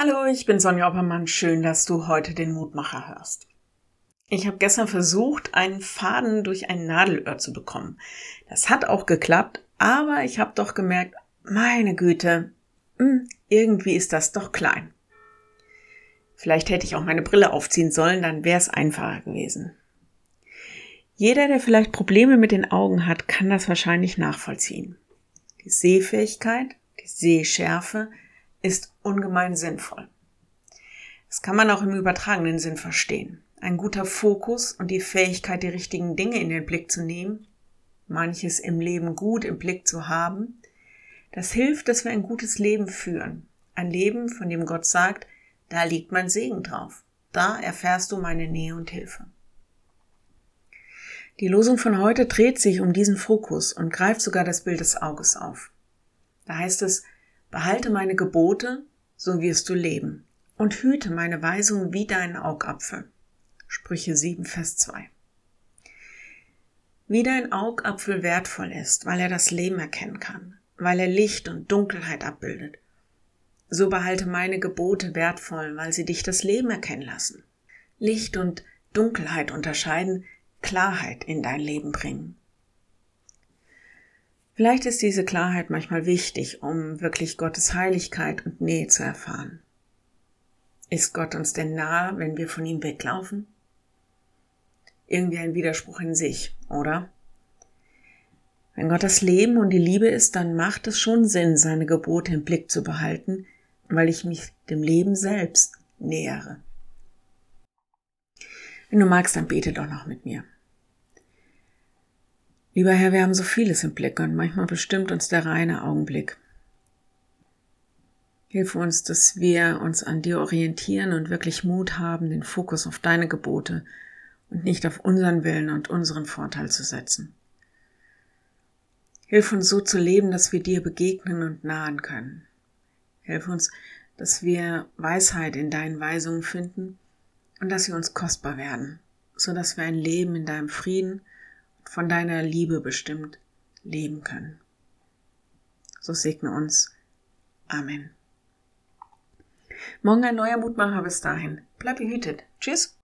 Hallo, ich bin Sonja Oppermann. Schön, dass du heute den Mutmacher hörst. Ich habe gestern versucht, einen Faden durch ein Nadelöhr zu bekommen. Das hat auch geklappt, aber ich habe doch gemerkt, meine Güte, hm, irgendwie ist das doch klein. Vielleicht hätte ich auch meine Brille aufziehen sollen, dann wäre es einfacher gewesen. Jeder, der vielleicht Probleme mit den Augen hat, kann das wahrscheinlich nachvollziehen. Die Sehfähigkeit, die Sehschärfe, ist ungemein sinnvoll. Das kann man auch im übertragenen Sinn verstehen. Ein guter Fokus und die Fähigkeit, die richtigen Dinge in den Blick zu nehmen, manches im Leben gut im Blick zu haben, das hilft, dass wir ein gutes Leben führen. Ein Leben, von dem Gott sagt, da liegt mein Segen drauf. Da erfährst du meine Nähe und Hilfe. Die Losung von heute dreht sich um diesen Fokus und greift sogar das Bild des Auges auf. Da heißt es, Behalte meine Gebote, so wirst du leben, und hüte meine Weisungen wie deinen Augapfel. Sprüche 7, Vers 2. Wie dein Augapfel wertvoll ist, weil er das Leben erkennen kann, weil er Licht und Dunkelheit abbildet, so behalte meine Gebote wertvoll, weil sie dich das Leben erkennen lassen. Licht und Dunkelheit unterscheiden, Klarheit in dein Leben bringen. Vielleicht ist diese Klarheit manchmal wichtig, um wirklich Gottes Heiligkeit und Nähe zu erfahren. Ist Gott uns denn nahe, wenn wir von ihm weglaufen? Irgendwie ein Widerspruch in sich, oder? Wenn Gott das Leben und die Liebe ist, dann macht es schon Sinn, seine Gebote im Blick zu behalten, weil ich mich dem Leben selbst nähere. Wenn du magst, dann bete doch noch mit mir. Lieber Herr, wir haben so vieles im Blick und manchmal bestimmt uns der reine Augenblick. Hilf uns, dass wir uns an dir orientieren und wirklich Mut haben, den Fokus auf deine Gebote und nicht auf unseren Willen und unseren Vorteil zu setzen. Hilf uns so zu leben, dass wir dir begegnen und nahen können. Hilf uns, dass wir Weisheit in deinen Weisungen finden und dass sie uns kostbar werden, so dass wir ein Leben in deinem Frieden von deiner Liebe bestimmt leben können. So segne uns. Amen. Morgen ein neuer Mutmacher bis dahin. Bleib behütet. Tschüss.